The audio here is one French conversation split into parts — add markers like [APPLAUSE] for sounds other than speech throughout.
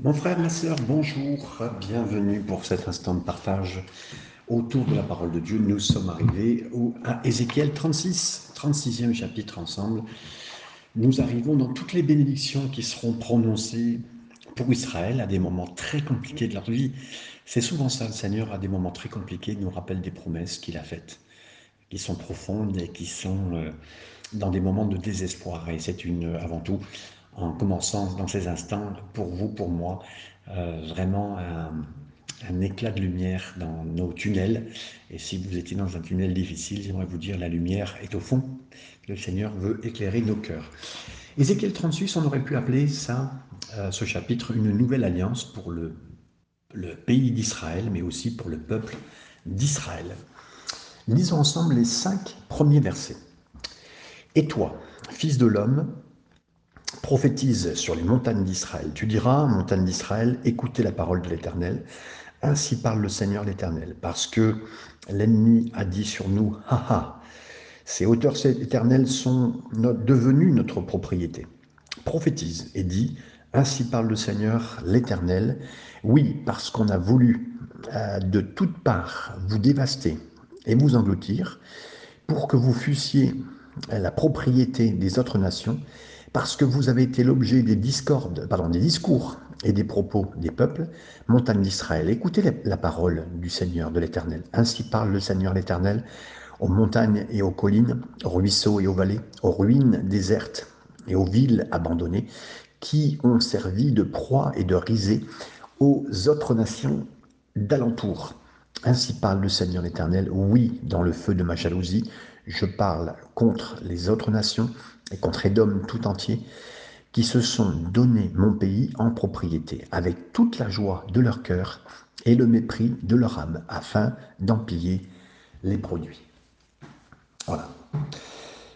Mon frère, ma sœur, bonjour, bienvenue pour cet instant de partage autour de la parole de Dieu. Nous sommes arrivés à Ézéchiel 36, 36e chapitre ensemble. Nous arrivons dans toutes les bénédictions qui seront prononcées pour Israël à des moments très compliqués de leur vie. C'est souvent ça, le Seigneur, à des moments très compliqués, nous rappelle des promesses qu'il a faites, qui sont profondes et qui sont euh, dans des moments de désespoir. Et c'est une, avant tout, en commençant dans ces instants, pour vous, pour moi, euh, vraiment un, éclat de lumière dans nos tunnels. Et si vous étiez dans un tunnel difficile, j'aimerais vous dire, la lumière est au fond. Le Seigneur veut éclairer nos cœurs. Ézéchiel 36, on aurait pu appeler ça, euh, ce chapitre, une nouvelle alliance pour le, le pays d'Israël, mais aussi pour le peuple d'Israël. Lisons ensemble les cinq premiers versets. Et toi, fils de l'homme, prophétise sur les montagnes d'Israël. Tu diras, montagnes d'Israël, écoutez la parole de l'Éternel. Ainsi parle le Seigneur l'Éternel, parce que l'ennemi a dit sur nous, haha, ces hauteurs éternelles sont devenues notre propriété. Prophétise et dit, ainsi parle le Seigneur l'Éternel, oui, parce qu'on a voulu euh, de toutes parts vous dévaster et vous engloutir, pour que vous fussiez la propriété des autres nations, parce que vous avez été l'objet des pardon, des discours et des propos des peuples, montagne d'Israël. Écoutez la, parole du Seigneur, de l'Éternel. Ainsi parle le Seigneur l'Éternel aux montagnes et aux collines, aux ruisseaux et aux vallées, aux ruines désertes et aux villes abandonnées, qui ont servi de proie et de risée aux autres nations d'alentour. Ainsi parle le Seigneur l'Éternel, oui, dans le feu de ma jalousie, je parle contre les autres nations et contre Édom tout entier, qui se sont donné mon pays en propriété, avec toute la joie de leur cœur et le mépris de leur âme, afin d'en piller les produits. Voilà.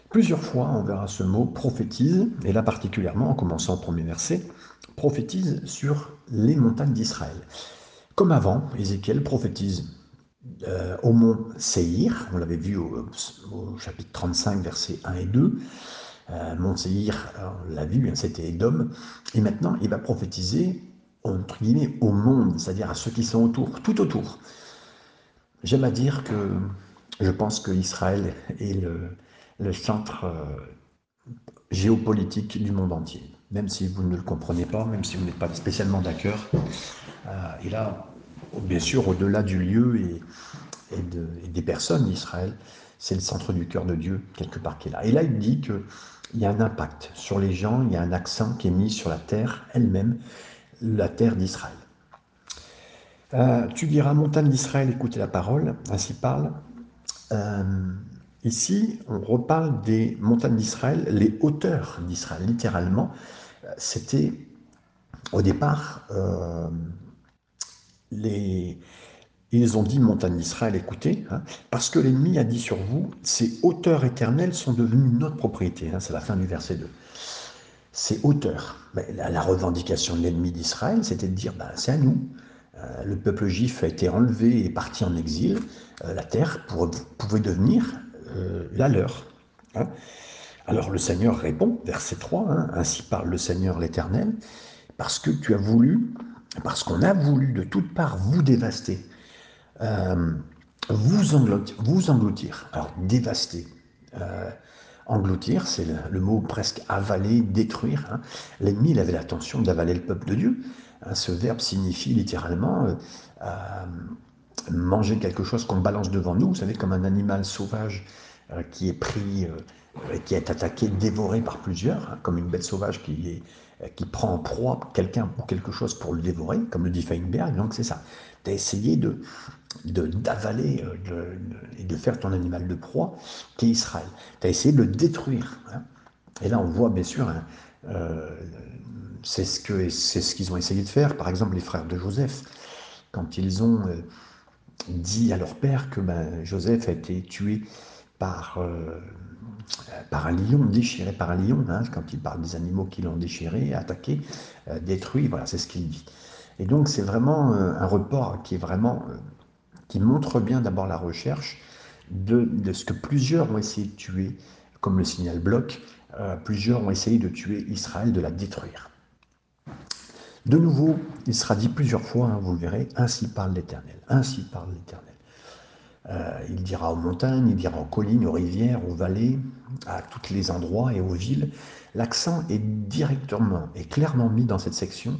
Plusieurs fois, on verra ce mot prophétise, et là particulièrement, en commençant au premier verset, prophétise sur les montagnes d'Israël. Comme avant, Ézéchiel prophétise euh, au mont Seir, on l'avait vu au, chapitre 35, versets 1 et 2. Euh, mont Seir, on l'a vu, hein, c'était Édom. Et maintenant, il va prophétiser, entre guillemets, au monde, c'est-à-dire à ceux qui sont autour, tout autour. J'aime à dire que je pense que Israël est le, centre euh, géopolitique du monde entier. Même si vous ne le comprenez pas, même si vous n'êtes pas spécialement d'accord, il a bien sûr, au-delà du lieu et, des personnes d'Israël, c'est le centre du cœur de Dieu, quelque part qui est là. Et là, il dit qu'il y a un impact sur les gens, il y a un accent qui est mis sur la terre elle-même, la terre d'Israël. Euh, tu diras, montagne d'Israël, écoutez la parole, ainsi parle. Euh, ici, on reparle des montagnes d'Israël, les hauteurs d'Israël. Littéralement, c'était au départ euh, ils ont dit, montagne d'Israël, écoutez, hein, parce que l'ennemi a dit sur vous, ces hauteurs éternelles sont devenues notre propriété. Hein, c'est la fin du verset 2. Ces hauteurs, la, revendication de l'ennemi d'Israël, c'était de dire, ben, c'est à nous. Euh, le peuple juif a été enlevé et parti en exil. Euh, la terre pouvait devenir euh, la leur. Hein. Alors le Seigneur répond, verset 3, ainsi parle le Seigneur l'Éternel, parce que tu as voulu parce qu'on a voulu de toutes parts vous dévaster, euh, vous, engloutir. Alors, dévaster. Euh, engloutir, c'est le, mot presque avaler, détruire. Hein. L'ennemi, il avait l'intention d'avaler le peuple de Dieu. Hein, ce verbe signifie littéralement euh, manger quelque chose qu'on balance devant nous, vous savez, comme un animal sauvage qui est pris, qui est attaqué, dévoré par plusieurs, hein, comme une bête sauvage qui est qui prend en proie quelqu'un ou quelque chose pour le dévorer, comme le dit Feinberg. Donc c'est ça. Tu as essayé de, d'avaler euh, et de faire ton animal de proie, qui est Israël. Tu as essayé de le détruire. Hein. Et là, on voit bien sûr, hein, euh, c'est ce, c'est ce qu'ils ont essayé de faire. Par exemple, les frères de Joseph, quand ils ont dit à leur père que ben, Joseph a été tué par, euh, par un lion, déchiré par un lion, hein, quand il parle des animaux qui l'ont déchiré, attaqué, euh, détruit, voilà, c'est ce qu'il dit. Et donc c'est vraiment euh, un report qui est vraiment, qui montre bien d'abord la recherche de, ce que plusieurs ont essayé de tuer, comme le signal bloc, plusieurs ont essayé de tuer Israël, de la détruire. De nouveau, il sera dit plusieurs fois, hein, vous le verrez, ainsi parle l'Éternel, ainsi parle l'Éternel. Euh, il dira aux montagnes, il dira aux collines, aux rivières, aux vallées, à tous les endroits et aux villes. L'accent est directement et clairement mis dans cette section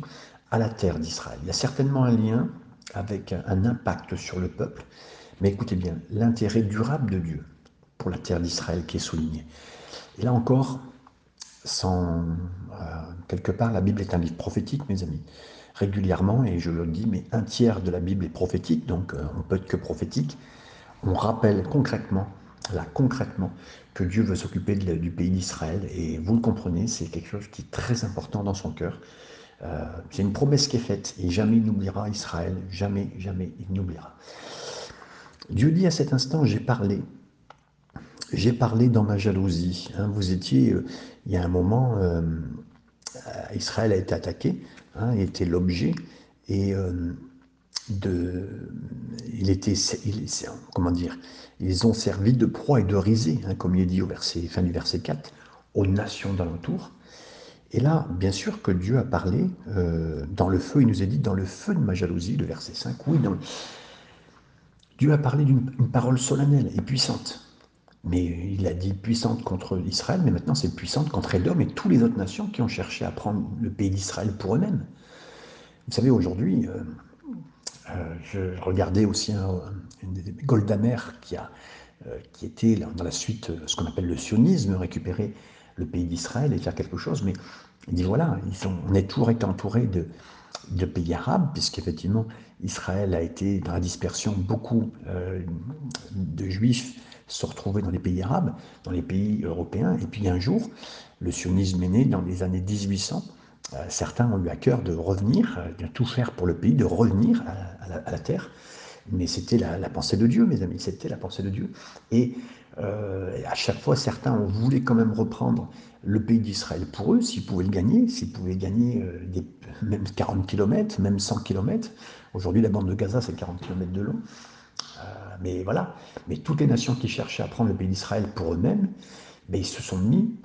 à la terre d'Israël. Il y a certainement un lien avec un impact sur le peuple, mais écoutez bien, l'intérêt durable de Dieu pour la terre d'Israël qui est souligné. Et là encore, sans, euh, quelque part, la Bible est un livre prophétique, mes amis. Régulièrement, et je le dis, mais un tiers de la Bible est prophétique, donc euh, on peut être que prophétique on rappelle concrètement, là concrètement, que Dieu veut s'occuper du pays d'Israël. Et vous le comprenez, c'est quelque chose qui est très important dans son cœur. Euh, c'est une promesse qui est faite et jamais il n'oubliera Israël, jamais, jamais il n'oubliera. Dieu dit à cet instant, j'ai parlé, j'ai parlé dans ma jalousie. Hein. vous étiez, euh, il y a un moment, euh, Israël a été attaqué, hein, était l'objet, et de, il était, comment dire, ils ont servi de proie et de risée, hein, comme il est dit au verset, fin du verset 4, aux nations d'alentour. Et là, bien sûr que Dieu a parlé euh, dans le feu, il nous a dit dans le feu de ma jalousie, le verset 5, oui, dans Dieu a parlé d'une parole solennelle et puissante. Mais il a dit puissante contre Israël, mais maintenant c'est puissante contre Edom et toutes les autres nations qui ont cherché à prendre le pays d'Israël pour eux-mêmes. Vous savez, aujourd'hui, euh, je regardais aussi un, une Goldamer qui, a, euh, qui était dans la suite ce qu'on appelle le sionisme, récupérer le pays d'Israël et faire quelque chose. Mais il dit voilà, ils on est toujours été entouré de, de pays arabes, puisqu'effectivement Israël a été dans la dispersion, beaucoup euh, de juifs se retrouvaient dans les pays arabes, dans les pays européens. Et puis un jour, le sionisme est né dans les années 1800 euh, certains ont eu à cœur de revenir, euh, de tout faire pour le pays, de revenir à, la, terre. Mais c'était la, pensée de Dieu, mes amis, c'était la pensée de Dieu. Et euh, à chaque fois, certains ont voulu quand même reprendre le pays d'Israël pour eux, s'ils pouvaient le gagner, s'ils pouvaient gagner même 40 km, même 100 km. Aujourd'hui, la bande de Gaza, c'est 40 km de long. mais voilà. Mais toutes les nations qui cherchaient à prendre le pays d'Israël pour eux-mêmes, ben, ils se sont mis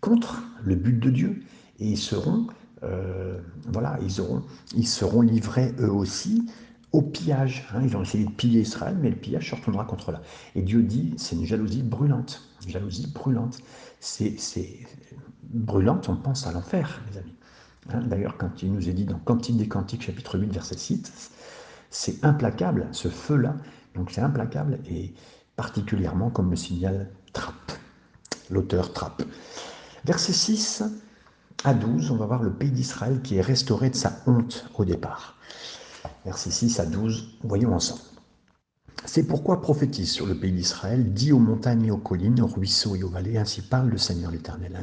contre le but de Dieu et ils seront, euh, voilà, ils, auront, ils seront livrés eux aussi au pillage. Hein. Ils ont essayé de piller Israël, mais le pillage se retournera contre là. Et Dieu dit, c'est une jalousie brûlante, une jalousie brûlante. C'est brûlante, on pense à l'enfer, mes amis. Hein. D'ailleurs, quand il nous est dit dans Cantique des Cantiques, chapitre 8, verset 6, c'est implacable, ce feu-là, donc c'est implacable, et particulièrement comme le signale Trappe, l'auteur Trappe. Verset 6, à 12, on va voir le pays d'Israël qui est restauré de sa honte au départ. Versets 6 à 12, voyons ensemble. C'est pourquoi prophétise sur le pays d'Israël, dit aux montagnes et aux collines, aux ruisseaux et aux vallées, ainsi parle le Seigneur l'Éternel.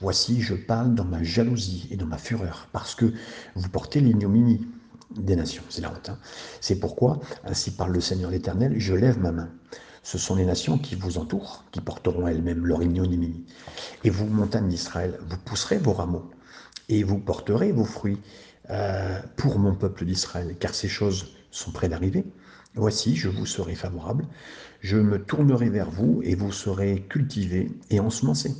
Voici, je parle dans ma jalousie et dans ma fureur, parce que vous portez l'ignominie des nations. C'est la honte. Hein. C'est pourquoi, ainsi parle le Seigneur l'Éternel, je lève ma main ce sont les nations qui vous entourent, qui porteront elles-mêmes leur ignominie. Et vous, montagnes d'Israël, vous pousserez vos rameaux, et vous porterez vos fruits euh, pour mon peuple d'Israël, car ces choses sont près d'arriver. Voici, je vous serai favorable, je me tournerai vers vous, et vous serez cultivés et ensemencés.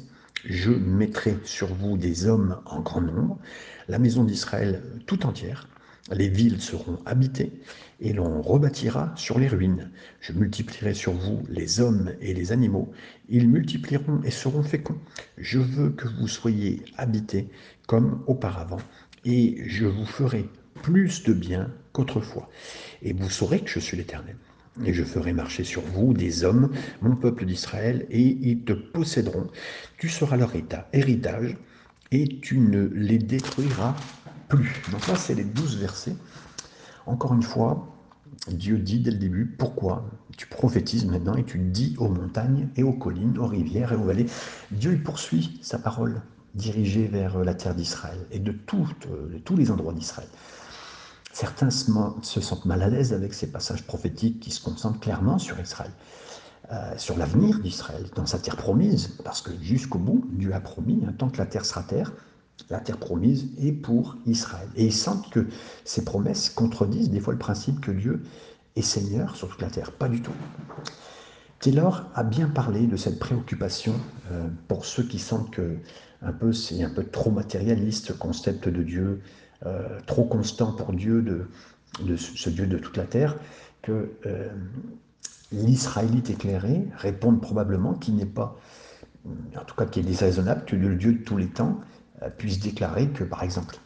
Je mettrai sur vous des hommes en grand nombre, la maison d'Israël tout entière, les villes seront habitées et l'on rebâtira sur les ruines. Je multiplierai sur vous les hommes et les animaux. Ils multiplieront et seront féconds. Je veux que vous soyez habités comme auparavant et je vous ferai plus de bien qu'autrefois. Et vous saurez que je suis l'Éternel. Et je ferai marcher sur vous des hommes, mon peuple d'Israël, et ils te posséderont. Tu seras leur héritage, et tu ne les détruiras plus. Donc là, c'est les douze versets. Encore une fois, Dieu dit dès le début pourquoi tu prophétises maintenant et tu dis aux montagnes et aux collines, aux rivières et aux vallées. Dieu il poursuit sa parole dirigée vers la terre d'Israël et de, tous les endroits d'Israël. Certains se, sentent mal à l'aise avec ces passages prophétiques qui se concentrent clairement sur Israël, euh, sur l'avenir d'Israël, dans sa terre promise, parce que jusqu'au bout, Dieu a promis, hein, tant que la terre sera terre, la terre promise est pour Israël. Et ils sentent que ces promesses contredisent des fois le principe que Dieu est Seigneur sur toute la terre. Pas du tout. Taylor a bien parlé de cette préoccupation euh, pour ceux qui sentent que un peu c'est un peu trop matérialiste, le concept de Dieu euh, trop constant pour Dieu, de, ce Dieu de toute la terre, que euh, l'Israélite éclairé réponde probablement qu'il n'est pas, en tout cas qu'il est déraisonnable que le Dieu de tous les temps puisse déclarer que, par exemple,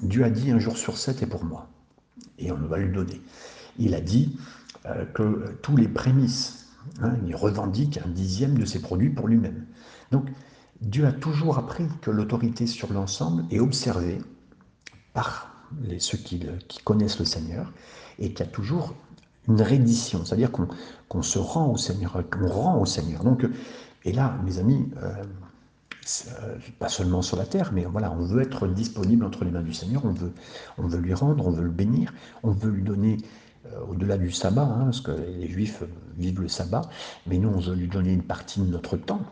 Dieu a dit un jour sur sept est pour moi, et on va lui donner. Il a dit que tous les prémices, hein, il revendique un dixième de ses produits pour lui-même. Donc, Dieu a toujours appris que l'autorité sur l'ensemble est observée par les, ceux qui, connaissent le Seigneur et qu'il y a toujours une reddition, c'est-à-dire qu'on se rend au Seigneur, qu'on rend au Seigneur. Donc, et là, mes amis, euh, euh, pas seulement sur la terre, mais voilà, on veut être disponible entre les mains du Seigneur, on veut, on veut lui rendre, on veut le bénir, on veut lui donner euh, au-delà du sabbat, hein, parce que les Juifs vivent le sabbat, mais nous, on veut lui donner une partie de notre temps,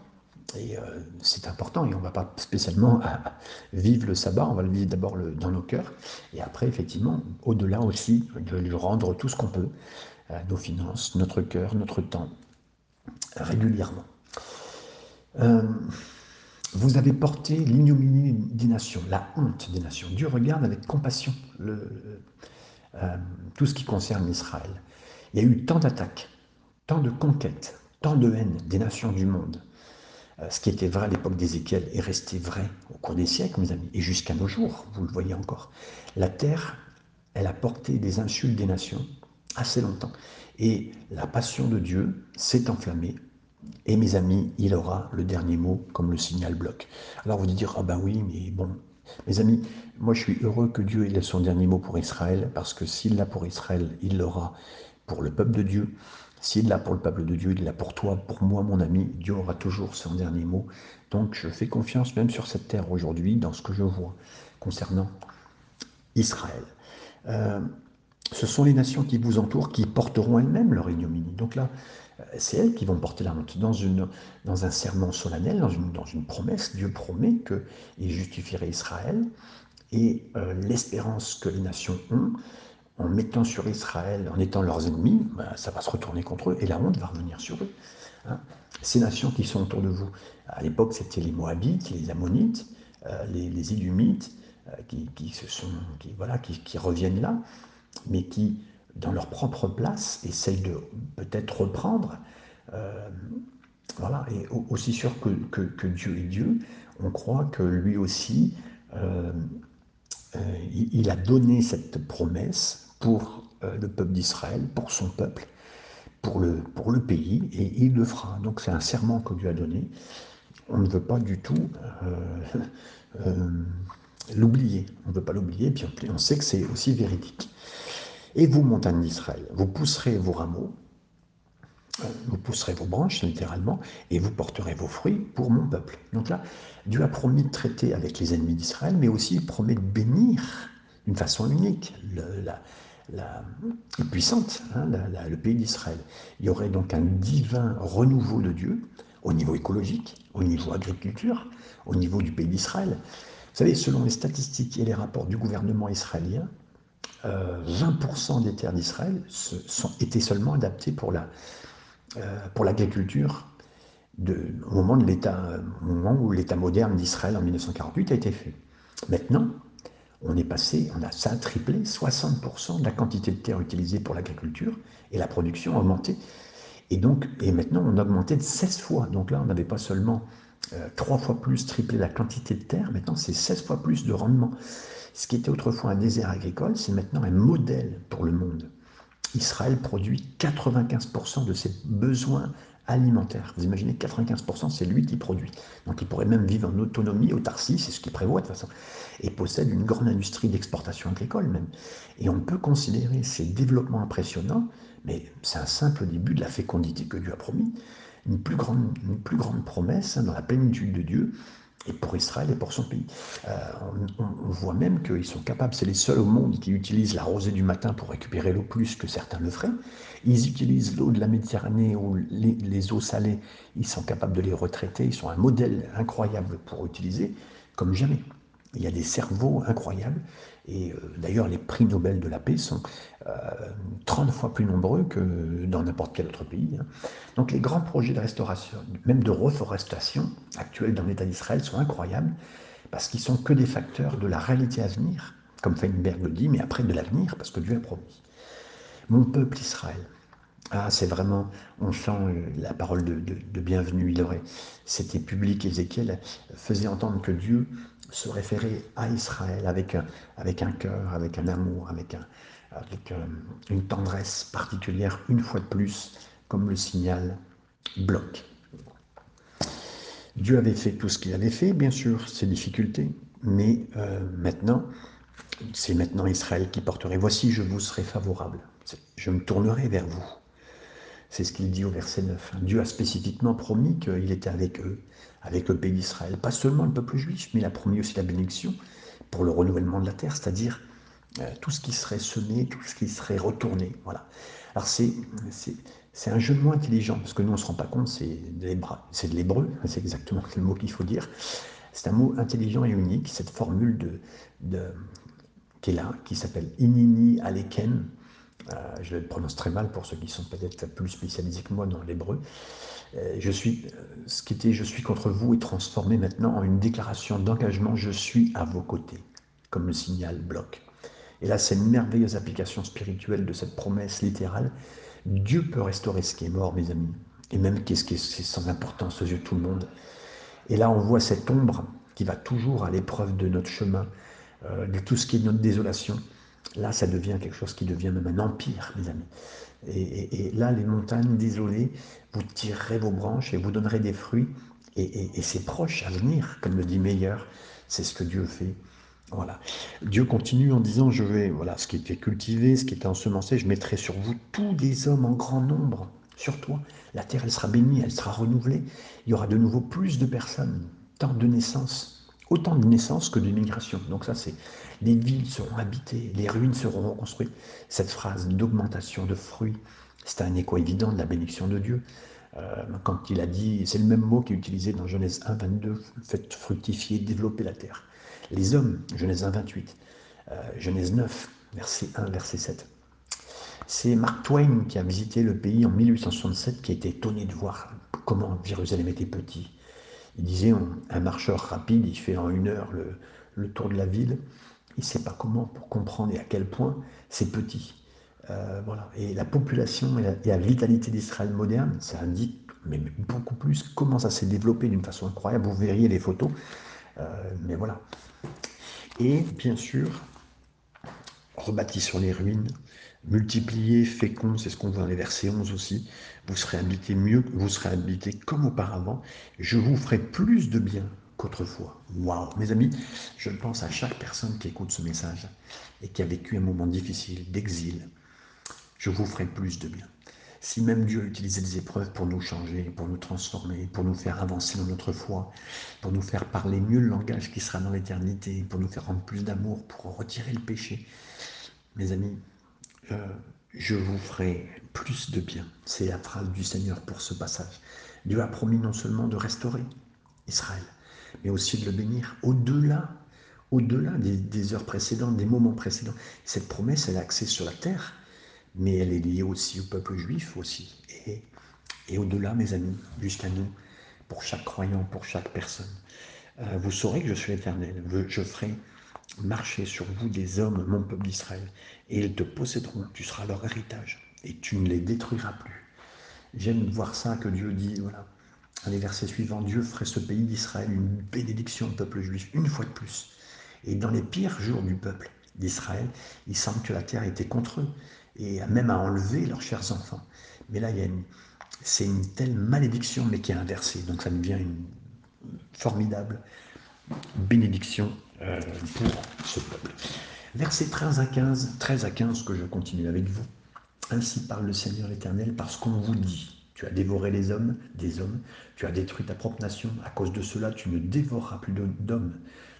et euh, c'est important, et on ne va pas spécialement [LAUGHS] vivre le sabbat, on va le vivre d'abord dans nos cœurs, et après, effectivement, au-delà aussi, de lui rendre tout ce qu'on peut, euh, nos finances, notre cœur, notre temps, régulièrement. Euh, vous avez porté l'ignominie des nations, la honte des nations. Dieu regarde avec compassion tout ce qui concerne Israël. Il y a eu tant d'attaques, tant de conquêtes, tant de haine des nations du monde. Euh, ce qui était vrai à l'époque d'Ézéchiel est resté vrai au cours des siècles, mes amis, et jusqu'à nos jours, vous le voyez encore. La terre, elle a porté des insultes des nations assez longtemps. Et la passion de Dieu s'est enflammée. Et mes amis, il aura le dernier mot comme le signal bloc. Alors vous dire, ah ben oui, mais bon, mes amis, moi je suis heureux que Dieu ait son dernier mot pour Israël, parce que s'il l'a pour Israël, il l'aura pour le peuple de Dieu. S'il l'a pour le peuple de Dieu, il l'a pour toi, pour moi, mon ami. Dieu aura toujours son dernier mot. Donc je fais confiance même sur cette terre aujourd'hui dans ce que je vois concernant Israël. Euh, ce sont les nations qui vous entourent qui porteront elles-mêmes leur ignominie. Donc là, c'est elles qui vont porter la honte. Dans, une, dans un serment solennel, dans une, dans une promesse, Dieu promet qu'il justifierait Israël. Et euh, l'espérance que les nations ont, en mettant sur Israël, en étant leurs ennemis, ben, ça va se retourner contre eux et la honte va revenir sur eux. Hein. Ces nations qui sont autour de vous, à l'époque c'était les Moabites, les Ammonites, euh, les, les, Idumites, euh, qui, se sont, qui, voilà, qui, reviennent là, mais qui, dans leur propre place, essayent de peut-être reprendre. Euh, voilà, et aussi sûr que, que, Dieu est Dieu, on croit que lui aussi, il a donné cette promesse pour euh, le peuple d'Israël, pour son peuple, pour le, pour le pays, et il le fera. Donc c'est un serment que Dieu a donné. On ne veut pas du tout euh, [LAUGHS] euh, l'oublier. On ne veut pas l'oublier, puis on sait que c'est aussi véridique. Et vous, montagne d'Israël, vous pousserez vos rameaux, vous pousserez vos branches littéralement, et vous porterez vos fruits pour mon peuple. Donc là, Dieu a promis de traiter avec les ennemis d'Israël, mais aussi il promet de bénir d'une façon unique la, la, puissante, hein, le pays d'Israël. Il y aurait donc un divin renouveau de Dieu au niveau écologique, au niveau agriculture, au niveau du pays d'Israël. Vous savez, selon les statistiques et les rapports du gouvernement israélien, 20% euh, des terres d'Israël étaient seulement adaptées pour la, euh, pour l'agriculture au moment de l'État, au moment où l'État moderne d'Israël en 1948 a été fait. Maintenant, on est passé, on a, ça triplé, 60% de la quantité de terre utilisée pour l'agriculture et la production a augmenté. Et donc, et maintenant, on a augmenté de 16 fois. Donc là, on n'avait pas seulement euh, trois fois plus triplé la quantité de terre, maintenant c'est 16 fois plus de rendement. Ce qui était autrefois un désert agricole, c'est maintenant un modèle pour le monde. Israël produit 95% de ses besoins alimentaire. Vous imaginez 95%, c'est lui qui produit. Donc il pourrait même vivre en autonomie, autarcie, c'est ce qu'il prévoit de toute façon, et possède une grande industrie d'exportation agricole même. Et on peut considérer ces développements impressionnants, mais c'est un simple début de la fécondité que Dieu a promis, une plus grande, une plus grande promesse hein, dans la plénitude de Dieu, et pour Israël et pour son pays. Euh, on, voit même qu'ils sont capables, c'est les seuls au monde qui utilisent la rosée du matin pour récupérer l'eau plus que certains le feraient. Ils utilisent l'eau de la Méditerranée ou les, eaux salées, ils sont capables de les retraiter, ils sont un modèle incroyable pour utiliser comme jamais. Il y a des cerveaux incroyables. Et euh, d'ailleurs, les prix Nobel de la paix sont 30 euh, fois plus nombreux que dans n'importe quel autre pays. Hein. Donc les grands projets de restauration, même de reforestation actuels dans l'État d'Israël sont incroyables parce qu'ils sont que des facteurs de la réalité à venir comme Feinberg le dit, mais après de l'avenir, parce que Dieu a promis. Mon peuple Israël. Ah, c'est vraiment, on sent euh, la parole de, bienvenue. Il aurait, c'était public. Ézéchiel faisait entendre que Dieu se référait à Israël avec un, avec un cœur, avec un amour, avec euh, une tendresse particulière, une fois de plus, comme le signal bloc. Dieu avait fait tout ce qu'il avait fait, bien sûr, ses difficultés, mais euh, maintenant, c'est maintenant Israël qui porterait. Voici, je vous serai favorable. Je me tournerai vers vous. C'est ce qu'il dit au verset 9. Dieu a spécifiquement promis qu'il était avec eux, avec le pays d'Israël. Pas seulement le peuple juif, mais il a promis aussi la bénédiction pour le renouvellement de la terre, c'est-à-dire euh, tout ce qui serait semé, tout ce qui serait retourné. Voilà. Alors c'est, c'est, un jeu de mots intelligent, parce que nous on ne se rend pas compte, c'est de l'hébreu, [LAUGHS] c'est exactement le mot qu'il faut dire. C'est un mot intelligent et unique, cette formule de, de qui est là, qui s'appelle Inini Aleken, je le prononce très mal pour ceux qui sont peut-être plus spécialisés que moi dans l'hébreu. Euh, je suis, euh, ce qui était je suis contre vous est transformé maintenant en une déclaration d'engagement je suis à vos côtés, comme le signal bloc. Et là, c'est une merveilleuse application spirituelle de cette promesse littérale. Dieu peut restaurer ce qui est mort, mes amis, et même qu'est-ce qui est sans importance aux yeux de tout le monde. Et là, on voit cette ombre qui va toujours à l'épreuve de notre chemin, de tout ce qui est notre désolation. Là, ça devient quelque chose qui devient même un empire, mes amis. Et, là, les montagnes désolées, vous tirerez vos branches et vous donnerez des fruits. Et, c'est proche à venir, comme le dit Meilleur. C'est ce que Dieu fait. Voilà. Dieu continue en disant, je vais, voilà, ce qui était cultivé, ce qui était ensemencé, je mettrai sur vous tous des hommes en grand nombre, sur toi. La terre, elle sera bénie, elle sera renouvelée. Il y aura de nouveau plus de personnes, tant de naissances, autant de naissances que de migrations. Donc ça, c'est les villes seront habitées, les ruines seront reconstruites. Cette phrase d'augmentation de fruits, c'est un écho évident de la bénédiction de Dieu. Euh, quand il a dit, c'est le même mot qui est utilisé dans Genèse 1, 22, faites fructifier, développer la terre. Les hommes, Genèse 1, 28, euh, Genèse 9, verset 1, verset 7. C'est Mark Twain qui a visité le pays en 1867 qui a été étonné de voir comment Jérusalem était petit. Il disait, un marcheur rapide, il fait en une heure le, le tour de la ville il ne sait pas comment pour comprendre et à quel point c'est petit. Euh, voilà. Et la population et la, vitalité d'Israël moderne, ça indique beaucoup plus comment ça s'est développé d'une façon incroyable. Vous verriez les photos. Euh, mais voilà. Et bien sûr, rebâti sur les ruines, multiplié, fécond, c'est ce qu'on voit dans les versets 11 aussi. Vous serez habité mieux, vous serez habité comme auparavant. Je vous ferai plus de bien qu'autrefois. Waouh Mes amis, je pense à chaque personne qui écoute ce message et qui a vécu un moment difficile d'exil. Je vous ferai plus de bien. Si même Dieu utilisait des épreuves pour nous changer, pour nous transformer, pour nous faire avancer dans notre foi, pour nous faire parler mieux le langage qui sera dans l'éternité, pour nous faire rendre plus d'amour, pour retirer le péché, mes amis, euh, je vous ferai plus de bien. C'est la phrase du Seigneur pour ce passage. Dieu a promis non seulement de restaurer Israël, mais aussi de le bénir au-delà, au-delà des, heures précédentes, des moments précédents. Cette promesse, elle est axée sur la terre, mais elle est liée aussi au peuple juif aussi. Et, et au-delà, mes amis, jusqu'à nous, pour chaque croyant, pour chaque personne. Euh, vous saurez que je suis éternel. Je ferai marcher sur vous des hommes, mon peuple d'Israël, et ils te posséderont. Tu seras leur héritage, et tu ne les détruiras plus. J'aime voir ça que Dieu dit, voilà, les versets suivants, Dieu ferait ce pays d'Israël une bénédiction au peuple juif, une fois de plus. Et dans les pires jours du peuple d'Israël, il semble que la terre était contre eux, et même à enlever leurs chers enfants. Mais là, c'est une telle malédiction, mais qui est inversée. Donc ça devient une formidable bénédiction euh, pour ce peuple. Versets 13 à 15, 13 à 15 que je continue avec vous. Ainsi parle le Seigneur l'Éternel, parce qu'on vous dit, tu as dévoré les hommes, des hommes, tu as détruit ta propre nation. À cause de cela, tu ne dévoreras plus d'hommes.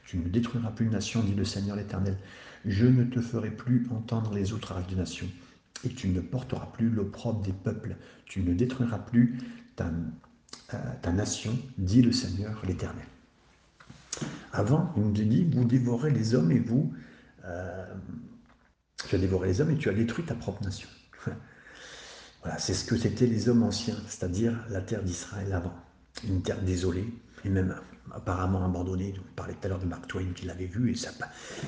Tu ne détruiras plus une nation, dit le Seigneur l'Éternel. Je ne te ferai plus entendre les outrages des nations. Et tu ne porteras plus l'opprobre des peuples. Tu ne détruiras plus ta, euh, nation, dit le Seigneur l'Éternel. Avant, il nous dit, vous dévorez les hommes et vous... Euh, tu as dévoré les hommes et tu as détruit ta propre nation. C'est ce que c'était les hommes anciens, c'est-à-dire la terre d'Israël avant. une terre désolée, et même apparemment abandonnée. On parlait tout à l'heure de Mark Twain qui l'avait vu, et ça,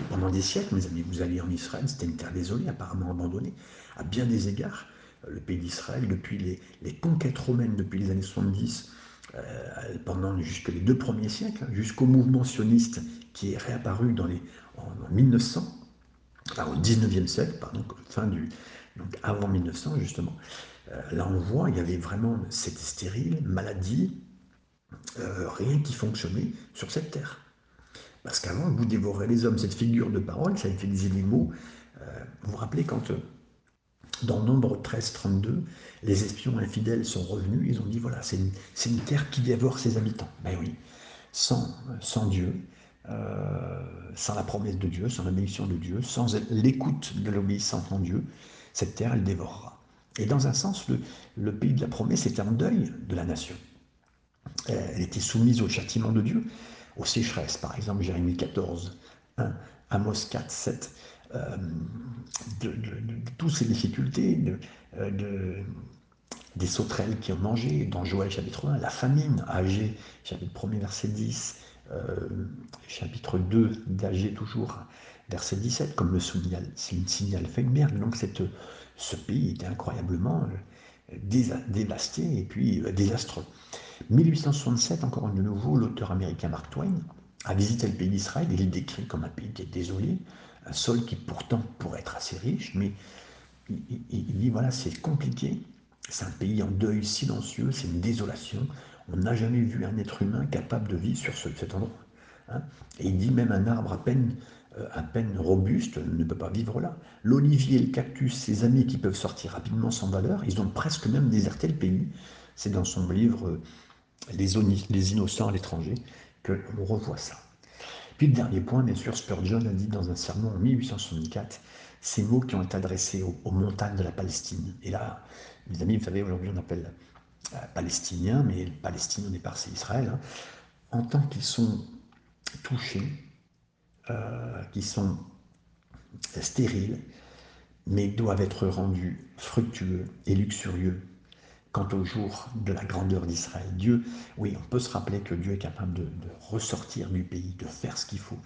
pendant des siècles, mes amis, vous alliez en Israël, c'était une terre désolée, apparemment abandonnée, à bien des égards. Euh, le pays d'Israël, depuis les, conquêtes romaines, depuis les années 70, euh, pendant jusque les deux premiers siècles, jusqu'au mouvement sioniste qui est réapparu dans les, en, 1900, enfin au 19e siècle, pardon, fin du, donc avant 1900 justement. Euh, là on voit, il y avait vraiment, c'était stérile, maladie, euh, rien qui fonctionnait sur cette terre. Parce qu'avant, vous dévorez les hommes, cette figure de parole, ça utilisait des mots. Euh, vous vous rappelez quand, dans Nombre 13-32, les espions infidèles sont revenus, ils ont dit voilà, c'est une, terre qui dévore ses habitants. Ben oui, sans, sans Dieu, sans la promesse de Dieu, sans la bénédiction de Dieu, sans l'écoute de l'obéissance en Dieu, cette terre, elle dévorera. Et dans un sens, le, pays de la promesse était en deuil de la nation. Euh, elle était soumise au châtiment de Dieu, aux sécheresses, par exemple, Jérémie 14, 1, Amos 4, 7, de, toutes ces difficultés, euh, des sauterelles qui ont mangé, dans Joël chapitre 1, la famine, Agé chapitre 1 verset 10, euh, chapitre 2 d'Agé toujours, verset 17, comme le signal, signal Feinberg. Donc cette, ce pays était incroyablement euh, dévasté et puis euh, désastreux. 1867, encore de nouveau, l'auteur américain Mark Twain a visité le pays d'Israël et il décrit comme un pays qui est désolé, un sol qui pourtant pourrait être assez riche, mais il, dit voilà, c'est compliqué, c'est un pays en deuil silencieux, c'est une désolation. On n'a jamais vu un être humain capable de vivre sur cet endroit. Hein. et il dit même un arbre à peine à peine robuste ne peut pas vivre là. L'olivier, le cactus, ces amis qui peuvent sortir rapidement sans valeur, ils ont presque même déserté le pays. C'est dans son livre euh, les, les innocents à l'étranger que l'on revoit ça. Puis le dernier point, bien sûr, Spurgeon a dit dans un sermon en 1864 ces mots qui ont été adressés aux, montagnes de la Palestine. Et là, mes amis, vous savez, aujourd'hui on appelle euh, palestiniens, mais Palestine au départ c'est Israël, hein. en tant qu'ils sont touchés euh, qui sont stériles, mais doivent être rendus fructueux et luxurieux quant au jour de la grandeur d'Israël. Dieu, oui, on peut se rappeler que Dieu est capable de, ressortir du pays, de faire ce qu'il faut.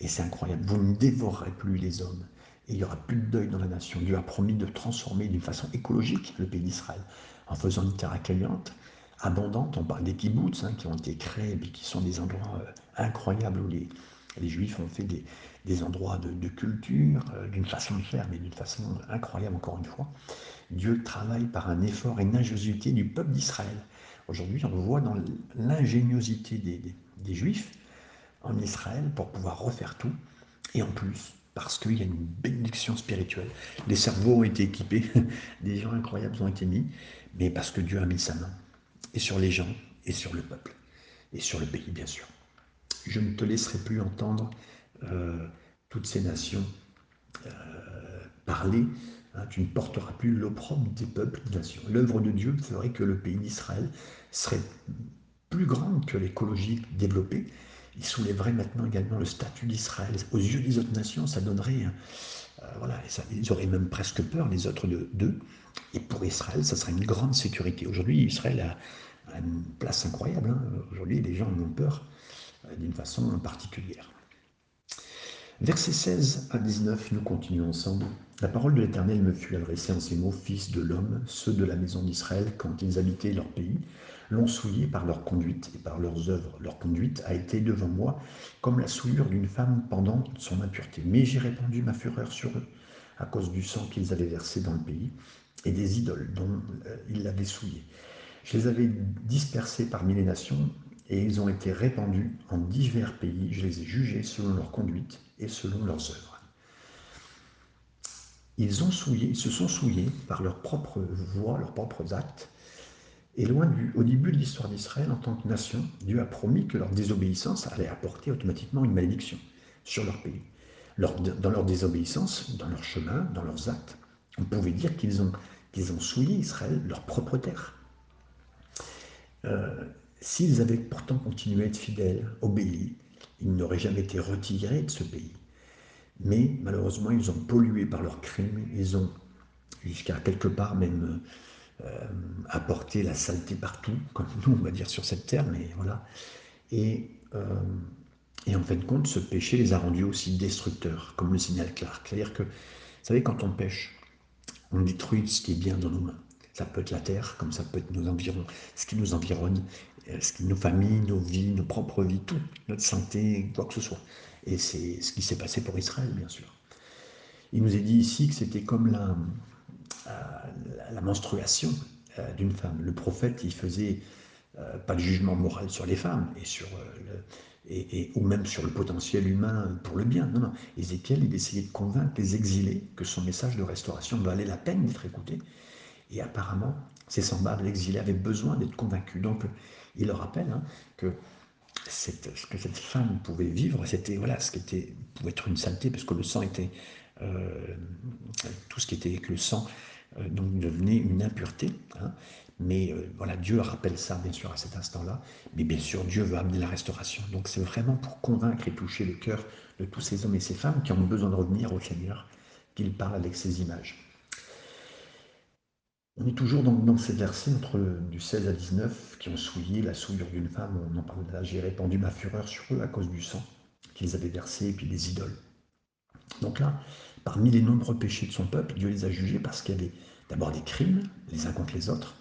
Et c'est incroyable. Vous ne dévorerez plus les hommes. Et il n'y aura plus de deuil dans la nation. Dieu a promis de transformer d'une façon écologique le pays d'Israël en faisant une terre accueillante, abondante. On parle des kibbutz hein, qui ont été créés et qui sont des endroits euh, incroyables où les, les Juifs ont fait des, endroits de, culture, euh, d'une façon de faire, mais d'une façon incroyable encore une fois. Dieu travaille par un effort et une ingéniosité du peuple d'Israël. Aujourd'hui, on le voit dans l'ingéniosité des, Juifs en Israël pour pouvoir refaire tout. Et en plus, parce qu'il y a une bénédiction spirituelle. Les cerveaux ont été équipés, [LAUGHS] des gens incroyables ont été mis, mais parce que Dieu a mis sa main, et sur les gens, et sur le peuple, et sur le pays, bien sûr je ne te laisserai plus entendre euh, toutes ces nations euh, parler. Hein, tu ne porteras plus l'opprobre des peuples, des nations. L'œuvre de Dieu ferait que le pays d'Israël serait plus grande que l'écologie développée. Il soulèverait maintenant également le statut d'Israël. Aux yeux des autres nations, ça donnerait. Euh, voilà, ils auraient même presque peur, les autres d'eux. Et pour Israël, ça serait une grande sécurité. Aujourd'hui, Israël a, une place incroyable. Hein. Aujourd'hui, les gens en ont peur. Euh, d'une façon particulière. Versets 16 à 19, nous continuons ensemble. La parole de l'Éternel me fut adressée en ces mots, Fils de l'homme, ceux de la maison d'Israël, quand ils habitaient leur pays, l'ont souillé par leur conduite et par leurs œuvres. Leur conduite a été devant moi comme la souillure d'une femme pendant son impureté. Mais j'ai répandu ma fureur sur eux à cause du sang qu'ils avaient versé dans le pays et des idoles dont euh, ils l'avaient souillé. Je les avais dispersés parmi les nations et ils ont été répandus en divers pays. Je les ai jugés selon leur conduite et selon leurs œuvres. Ils, ont souillé, ils se sont souillés par leurs propres voies, leurs propres actes. Et loin du, au début de l'histoire d'Israël, en tant que nation, Dieu a promis que leur désobéissance allait apporter automatiquement une malédiction sur leur pays. dans leur désobéissance, dans leur chemin, dans leurs actes, on pouvait dire qu'ils ont, souillé Israël, leur propre terre. Euh, S'ils avaient pourtant continué à être fidèles, obéis, ils n'auraient jamais été retirés de ce pays. Mais malheureusement, ils ont pollué par leurs crimes, ils ont, jusqu'à quelque part même, apporter la saleté partout, comme [LAUGHS] nous on va dire sur cette terre, mais voilà. Et, et en fin de compte, ce péché les a rendus aussi destructeurs, comme le signale Clark. C'est-à-dire que, vous savez, quand on pêche, on détruit ce qui est bien dans nos mains. Ça peut être la terre, comme ça peut être nos environs, ce qui nous environne, euh, nos familles, nos vies, nos propres vies, tout, notre santé, quoi que ce soit. Et c'est ce qui s'est passé pour Israël, bien sûr. Il nous est dit ici que c'était comme la, euh, menstruation euh, d'une femme. Le prophète, il faisait pas de jugement moral sur les femmes et sur et, ou même sur le potentiel humain pour le bien. Non, non. Ézéchiel, il essayait de convaincre les exilés que son message de restauration valait la peine d'être écouté. Et apparemment, ces semblables exilés avaient besoin d'être convaincus. Donc, il leur rappelle hein, que ce que cette femme pouvait vivre, c'était voilà, ce qui était, pouvait être une saleté, parce que le sang était. Euh, tout ce qui était avec le sang euh, devenait une impureté. Hein. Mais euh, voilà, Dieu rappelle ça, bien sûr, à cet instant-là. Mais bien sûr, Dieu veut amener la restauration. Donc c'est vraiment pour convaincre et toucher le cœur de tous ces hommes et ces femmes qui ont besoin de revenir au Seigneur, qu'il parle avec ces images. On est toujours dans, dans ces versets entre du 16 à 19 qui ont souillé la souillure d'une femme. On en parle là. J'ai répandu ma fureur sur eux à cause du sang qu'ils avaient versé et puis des idoles. Donc là, parmi les nombreux péchés de son peuple, Dieu les a jugés parce qu'il y avait d'abord des crimes les uns contre les autres.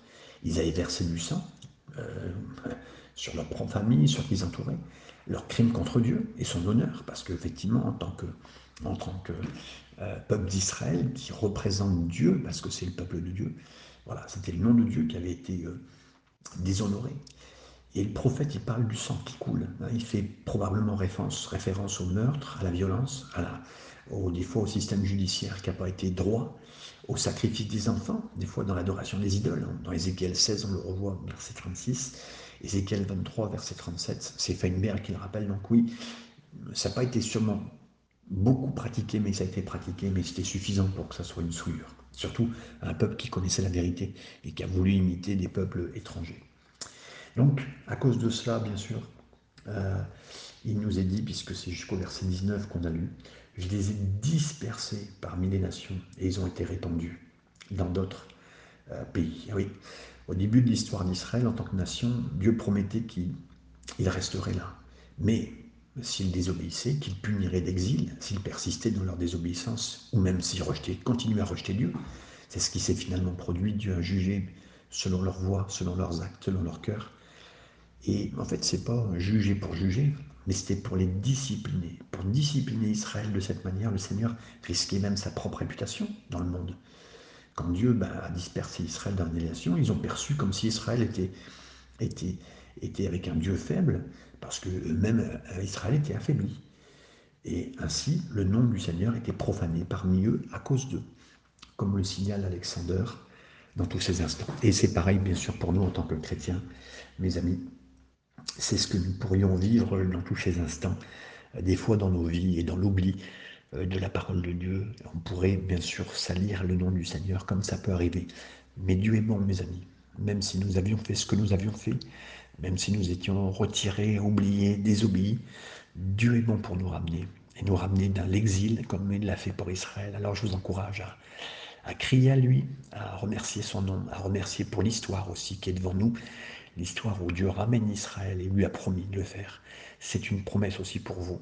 Ils avaient versé du sang euh, [LAUGHS] sur leur propre famille, sur qui ils entouraient, leur crime contre Dieu et son honneur, parce qu'effectivement, en tant que, en tant que euh, peuple d'Israël, qui représente Dieu, parce que c'est le peuple de Dieu, voilà, c'était le nom de Dieu qui avait été euh, déshonoré. Et le prophète, il parle du sang qui coule. Hein. Il fait probablement référence, au meurtre, à la violence, au, des fois au système judiciaire qui n'a pas été droit, au sacrifice des enfants, des fois dans l'adoration des idoles. Dans Ézéchiel 16, on le revoit, verset 36. Ézéchiel 23, verset 37, c'est Feinberg qui le rappelle. Donc oui, ça n'a pas été sûrement beaucoup pratiqué, mais ça a été pratiqué, mais c'était suffisant pour que ça soit une souillure. Surtout un peuple qui connaissait la vérité et qui a voulu imiter des peuples étrangers. Donc, à cause de cela, bien sûr, euh, il nous est dit, puisque c'est jusqu'au verset 19 qu'on a lu, je les ai dispersés parmi les nations et ils ont été répandus dans d'autres euh, pays. Ah oui, au début de l'histoire d'Israël en tant que nation, Dieu promettait qu'il resterait là. Mais s'ils désobéissaient, qu'il punirait d'exil, s'ils persistaient dans leur désobéissance, ou même s'ils continuaient à rejeter Dieu. C'est ce qui s'est finalement produit. Dieu a jugé selon leur voix, selon leurs actes, selon leur cœur. Et en fait, c'est pas juger pour juger, mais c'était pour les discipliner. Pour discipliner Israël de cette manière, le Seigneur risquait même sa propre réputation dans le monde. Quand Dieu bah, a dispersé Israël dans les nations, ils ont perçu comme si Israël était avec un Dieu faible, parce que même euh, Israël était affaibli. Et ainsi, le nom du Seigneur était profané parmi eux à cause d'eux, comme le signale Alexander dans tous ces instants. Et c'est pareil, bien sûr, pour nous en tant que chrétiens, mes amis. C'est ce que nous pourrions vivre dans tous ces instants, des fois dans nos vies et dans l'oubli euh, de la parole de Dieu. On pourrait bien sûr salir le nom du Seigneur comme ça peut arriver. Mais Dieu est bon, mes amis. Même si nous avions fait ce que nous avions fait, même si nous étions retirés, oubliés, désobéis, Dieu est bon pour nous ramener et nous ramener dans l'exil comme il l'a fait pour Israël. Alors je vous encourage à, à crier à lui, à remercier son nom, à remercier pour l'histoire aussi qui est devant nous l'histoire où Dieu ramène Israël et lui a promis de le faire. C'est une promesse aussi pour vous.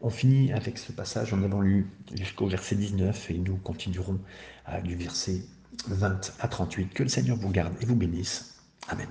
On finit avec ce passage, en avons lu jusqu'au verset 19 et nous continuerons du verset 20 à 38. Que le Seigneur vous garde et vous bénisse. Amen.